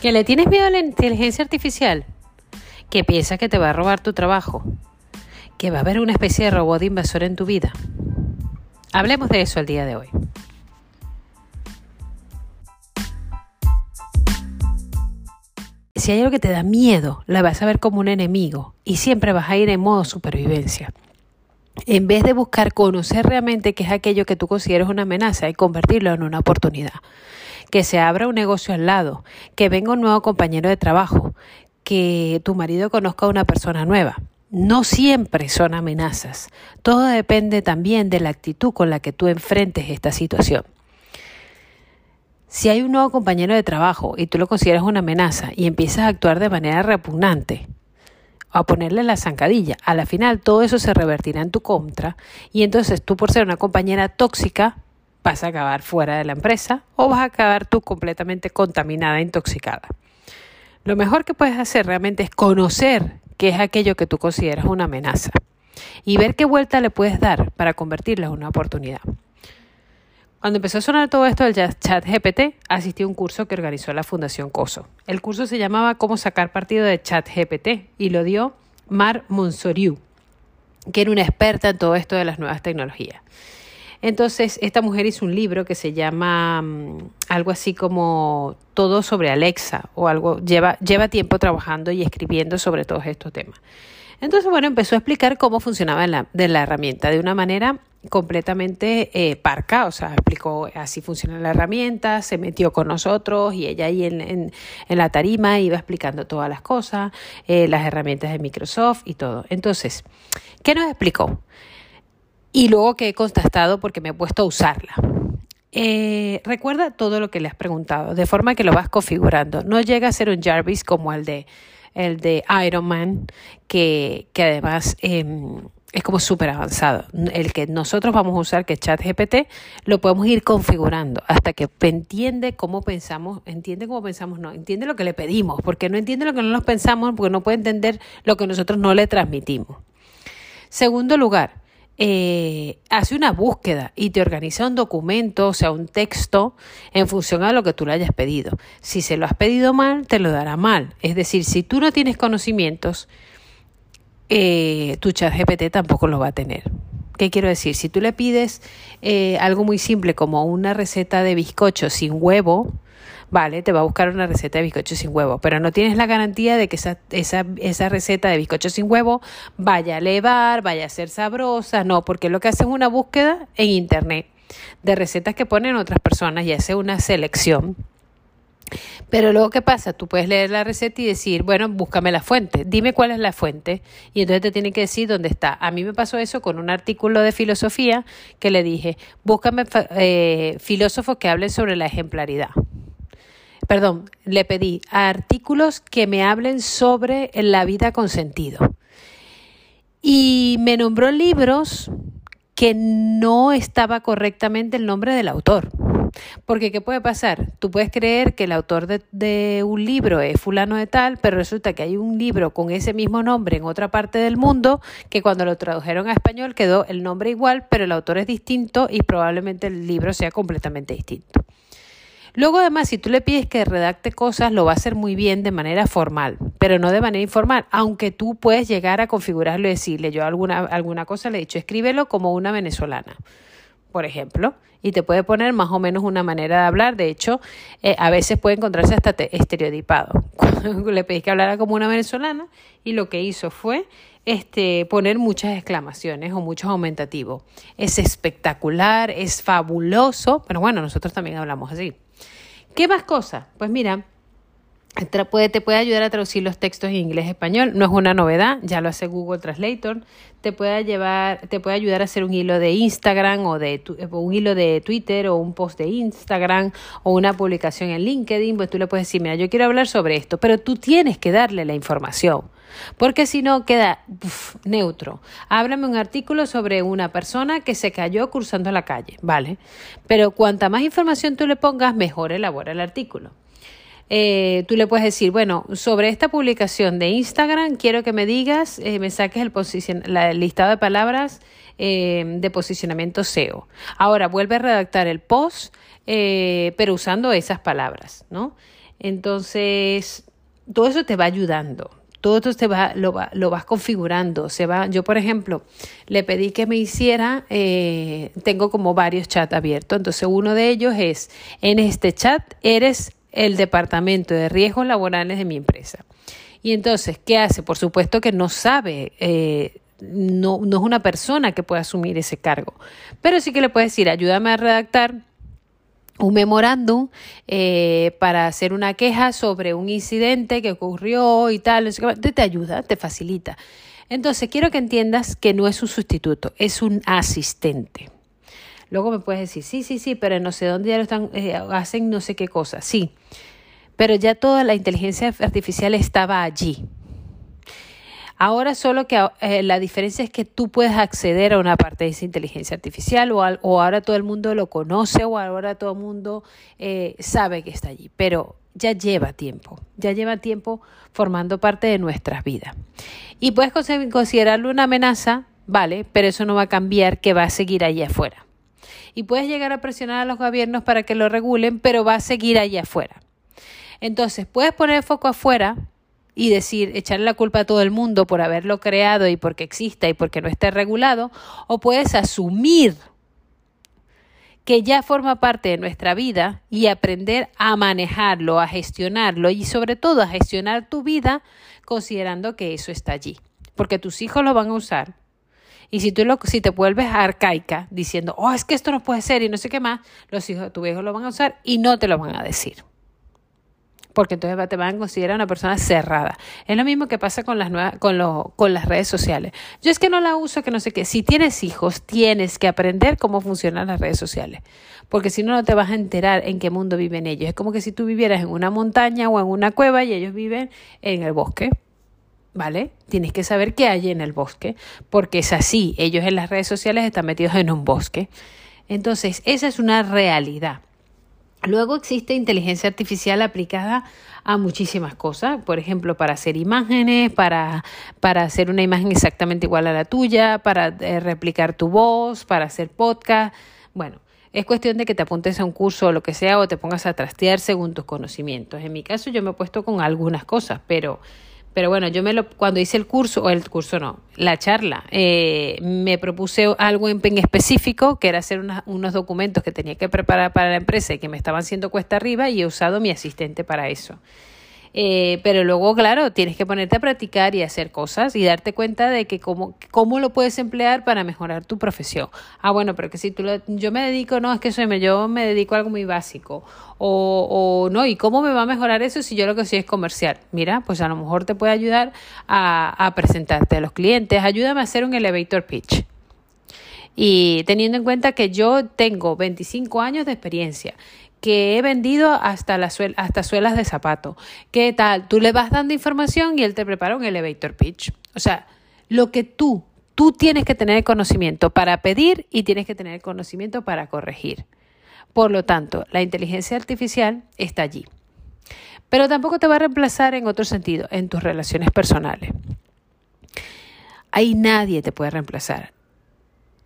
¿Que le tienes miedo a la inteligencia artificial? ¿Que piensas que te va a robar tu trabajo? ¿Que va a haber una especie de robot invasor en tu vida? Hablemos de eso el día de hoy. Si hay algo que te da miedo, la vas a ver como un enemigo y siempre vas a ir en modo supervivencia. En vez de buscar conocer realmente qué es aquello que tú consideras una amenaza y convertirlo en una oportunidad que se abra un negocio al lado, que venga un nuevo compañero de trabajo, que tu marido conozca a una persona nueva. No siempre son amenazas. Todo depende también de la actitud con la que tú enfrentes esta situación. Si hay un nuevo compañero de trabajo y tú lo consideras una amenaza y empiezas a actuar de manera repugnante, a ponerle la zancadilla, a la final todo eso se revertirá en tu contra y entonces tú por ser una compañera tóxica vas a acabar fuera de la empresa o vas a acabar tú completamente contaminada, intoxicada. Lo mejor que puedes hacer realmente es conocer qué es aquello que tú consideras una amenaza y ver qué vuelta le puedes dar para convertirla en una oportunidad. Cuando empezó a sonar todo esto del chat GPT, asistí a un curso que organizó la Fundación COSO. El curso se llamaba Cómo sacar partido de chat GPT y lo dio Mar Monsoriu, que era una experta en todo esto de las nuevas tecnologías. Entonces, esta mujer hizo un libro que se llama mm, algo así como Todo sobre Alexa o algo, lleva, lleva tiempo trabajando y escribiendo sobre todos estos temas. Entonces, bueno, empezó a explicar cómo funcionaba la, de la herramienta de una manera completamente eh, parca, o sea, explicó así funciona la herramienta, se metió con nosotros y ella ahí en, en, la tarima iba explicando todas las cosas, eh, las herramientas de Microsoft y todo. Entonces, ¿qué nos explicó? y luego que he constatado porque me he puesto a usarla. Eh, recuerda todo lo que le has preguntado, de forma que lo vas configurando. No llega a ser un Jarvis como el de, el de Iron Man, que, que además em, es como súper avanzado. El que nosotros vamos a usar, que es ChatGPT, lo podemos ir configurando hasta que entiende cómo pensamos, entiende cómo pensamos, no, entiende lo que le pedimos, porque no entiende lo que no nos pensamos, porque no puede entender lo que nosotros no le transmitimos. Segundo lugar, eh, hace una búsqueda y te organiza un documento, o sea, un texto, en función a lo que tú le hayas pedido. Si se lo has pedido mal, te lo dará mal. Es decir, si tú no tienes conocimientos, eh, tu chat GPT tampoco lo va a tener. ¿Qué quiero decir? Si tú le pides eh, algo muy simple como una receta de bizcocho sin huevo, vale, te va a buscar una receta de bizcocho sin huevo, pero no tienes la garantía de que esa, esa, receta de bizcocho sin huevo vaya a elevar, vaya a ser sabrosa, no, porque lo que hace es una búsqueda en internet de recetas que ponen otras personas y hace una selección. Pero luego, ¿qué pasa? Tú puedes leer la receta y decir, bueno, búscame la fuente, dime cuál es la fuente. Y entonces te tiene que decir dónde está. A mí me pasó eso con un artículo de filosofía que le dije, búscame eh, filósofos que hablen sobre la ejemplaridad perdón, le pedí artículos que me hablen sobre la vida con sentido. Y me nombró libros que no estaba correctamente el nombre del autor. Porque, ¿qué puede pasar? Tú puedes creer que el autor de, de, un libro es fulano de tal, pero resulta que hay un libro con ese mismo nombre en otra parte del mundo que cuando lo tradujeron a español quedó el nombre igual, pero el autor es distinto y probablemente el libro sea completamente distinto. Luego, además, si tú le pides que redacte cosas, lo va a hacer muy bien de manera formal, pero no de manera informal, aunque tú puedes llegar a configurarlo y decirle, yo alguna, alguna cosa le he dicho, escríbelo como una venezolana, por ejemplo, y te puede poner más o menos una manera de hablar. De hecho, eh, a veces puede encontrarse hasta estereotipado. le pedí que hablara como una venezolana y lo que hizo fue este, poner muchas exclamaciones o muchos aumentativos. Es espectacular, es fabuloso, pero bueno, nosotros también hablamos así. ¿Qué más cosas? Pues mira, te puede ayudar a traducir los textos en inglés español, no es una novedad, ya lo hace Google Translator, te puede llevar, te puede ayudar a hacer un hilo de Instagram o de un hilo de Twitter o un post de Instagram o una publicación en LinkedIn, pues tú le puedes decir, mira, yo quiero hablar sobre esto, pero tú tienes que darle la información. Porque si no queda neutro. Háblame un artículo sobre una persona que se cayó cruzando la calle, ¿vale? Pero cuanta más información tú le pongas, mejor elabora el artículo. Eh, tú le puedes decir, bueno, sobre esta publicación de Instagram, quiero que me digas, eh, me saques el, listado de palabras eh, de posicionamiento SEO. Ahora vuelve a redactar el post, pero usando esas palabras, ¿no? Entonces, todo eso te va ayudando. Todo esto te va, lo, lo vas configurando. Se va, yo, por ejemplo, le pedí que me hiciera, tengo como varios chats abiertos. Entonces, uno de ellos es, en este chat eres el departamento de riesgos laborales de mi empresa. Y entonces, ¿qué hace? Por supuesto que no sabe, eh, no, no es una persona que pueda asumir ese cargo, pero sí que le puedes decir, ayúdame a redactar un memorándum eh, para hacer una queja sobre un incidente que ocurrió y tal, te ayuda, te facilita. Entonces, quiero que entiendas que no es un sustituto, es un asistente. Luego me puedes decir, sí, sí, sí, pero no sé dónde ya lo están, eh, hacen no sé qué cosa. Sí, pero ya toda la inteligencia artificial estaba allí. Ahora solo que eh, la diferencia es que tú puedes acceder a una parte de esa inteligencia artificial o, ahora todo el mundo lo conoce o ahora todo el mundo eh, sabe que está allí, pero ya lleva tiempo, ya lleva tiempo formando parte de nuestras vidas. Y puedes considerarlo una amenaza, vale, pero eso no va a cambiar que va a seguir allá afuera. Y puedes llegar a presionar a los gobiernos para que lo regulen, pero va a seguir allá afuera. Entonces, puedes poner el foco afuera y decir, echarle la culpa a todo el mundo por haberlo creado y porque exista y porque no esté regulado, o puedes asumir que ya forma parte de nuestra vida y aprender a manejarlo, a gestionarlo y sobre todo a gestionar tu vida considerando que eso está allí, porque tus hijos lo van a usar. Y si tú lo, si te vuelves arcaica diciendo, oh, es que esto no puede ser y no sé qué más, los hijos de tu hijo lo van a usar y no te lo van a decir porque entonces te van a considerar una persona cerrada. Es lo mismo que pasa con las, nuevas, con, lo, con las redes sociales. Yo es que no la uso, que no sé qué. Si tienes hijos, tienes que aprender cómo funcionan las redes sociales, porque si no, no te vas a enterar en qué mundo viven ellos. Es como que si tú vivieras en una montaña o en una cueva y ellos viven en el bosque. ¿Vale? Tienes que saber qué hay en el bosque, porque es así. Ellos en las redes sociales están metidos en un bosque. Entonces, esa es una realidad. Luego existe inteligencia artificial aplicada a muchísimas cosas, por ejemplo, para hacer imágenes, para, para hacer una imagen exactamente igual a la tuya, para eh, replicar tu voz, para hacer podcast. Bueno, es cuestión de que te apuntes a un curso o lo que sea o te pongas a trastear según tus conocimientos. En mi caso yo me he puesto con algunas cosas, pero pero bueno, yo me lo, cuando hice el curso, o el curso no, la charla, eh, me propuse algo en, específico, que era hacer unos documentos que tenía que preparar para la empresa y que me estaban haciendo cuesta arriba y he usado mi asistente para eso. Eh, pero luego, claro, tienes que ponerte a practicar y hacer cosas y darte cuenta de que cómo, cómo lo puedes emplear para mejorar tu profesión. Ah, bueno, pero que si tú yo me dedico, no, es que soy, yo me dedico a algo muy básico. O, o no, ¿y cómo me va a mejorar eso si yo lo que soy es comercial? Mira, pues a lo mejor te puede ayudar a, a presentarte a los clientes. Ayúdame a hacer un elevator pitch. Y teniendo en cuenta que yo tengo 25 años de experiencia, que he vendido hasta, la hasta suelas de zapato. ¿Qué tal? Tú le vas dando información y él te prepara un elevator pitch. O sea, lo que tú, tú tienes que tener conocimiento para pedir y tienes que tener conocimiento para corregir. Por lo tanto, la inteligencia artificial está allí. Pero tampoco te va a reemplazar en otro sentido, en tus relaciones personales. Ahí nadie te puede reemplazar.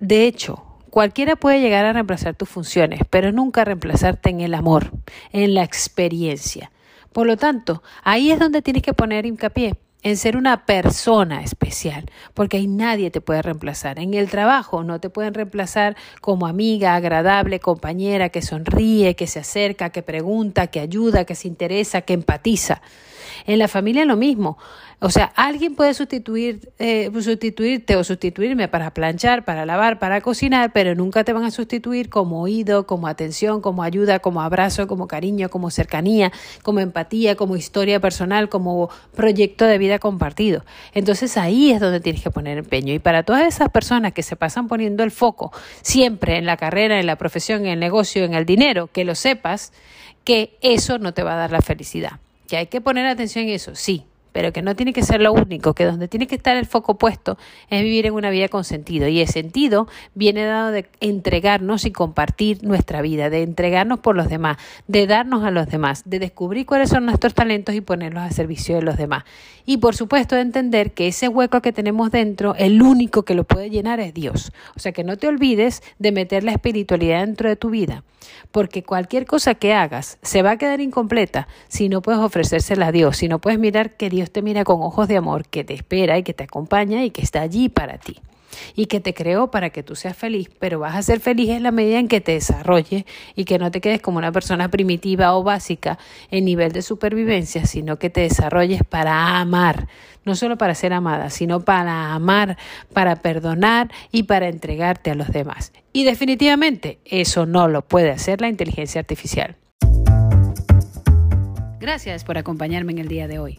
De hecho, Cualquiera puede llegar a reemplazar tus funciones, pero nunca reemplazarte en el amor, en la experiencia. Por lo tanto, ahí es donde tienes que poner hincapié en ser una persona especial, porque ahí nadie te puede reemplazar. En el trabajo no te pueden reemplazar como amiga, agradable, compañera, que sonríe, que se acerca, que pregunta, que ayuda, que se interesa, que empatiza. En la familia lo mismo. O sea, alguien puede sustituir, eh, sustituirte o sustituirme para planchar, para lavar, para cocinar, pero nunca te van a sustituir como oído, como atención, como ayuda, como abrazo, como cariño, como cercanía, como empatía, como historia personal, como proyecto de vida compartido. Entonces ahí es donde tienes que poner empeño. Y para todas esas personas que se pasan poniendo el foco siempre en la carrera, en la profesión, en el negocio, en el dinero, que lo sepas, que eso no te va a dar la felicidad. Que hay que poner atención en eso, sí, pero que no tiene que ser lo único, que donde tiene que estar el foco puesto es vivir en una vida con sentido. Y el sentido viene dado de entregarnos y compartir nuestra vida, de entregarnos por los demás, de darnos a los demás, de descubrir cuáles son nuestros talentos y ponerlos a servicio de los demás. Y por supuesto de entender que ese hueco que tenemos dentro, el único que lo puede llenar es Dios. O sea que no te olvides de meter la espiritualidad dentro de tu vida, porque cualquier cosa que hagas se va a quedar incompleta si no puedes ofrecérsela a Dios, si no puedes mirar que Dios te mira con ojos de amor, que te espera y que te acompaña y que está allí para ti y que te creó para que tú seas feliz, pero vas a ser feliz en la medida en que te desarrolles y que no te quedes como una persona primitiva o básica en nivel de supervivencia, sino que te desarrolles para amar, no solo para ser amada, sino para amar, para perdonar y para entregarte a los demás. Y definitivamente eso no lo puede hacer la inteligencia artificial. Gracias por acompañarme en el día de hoy.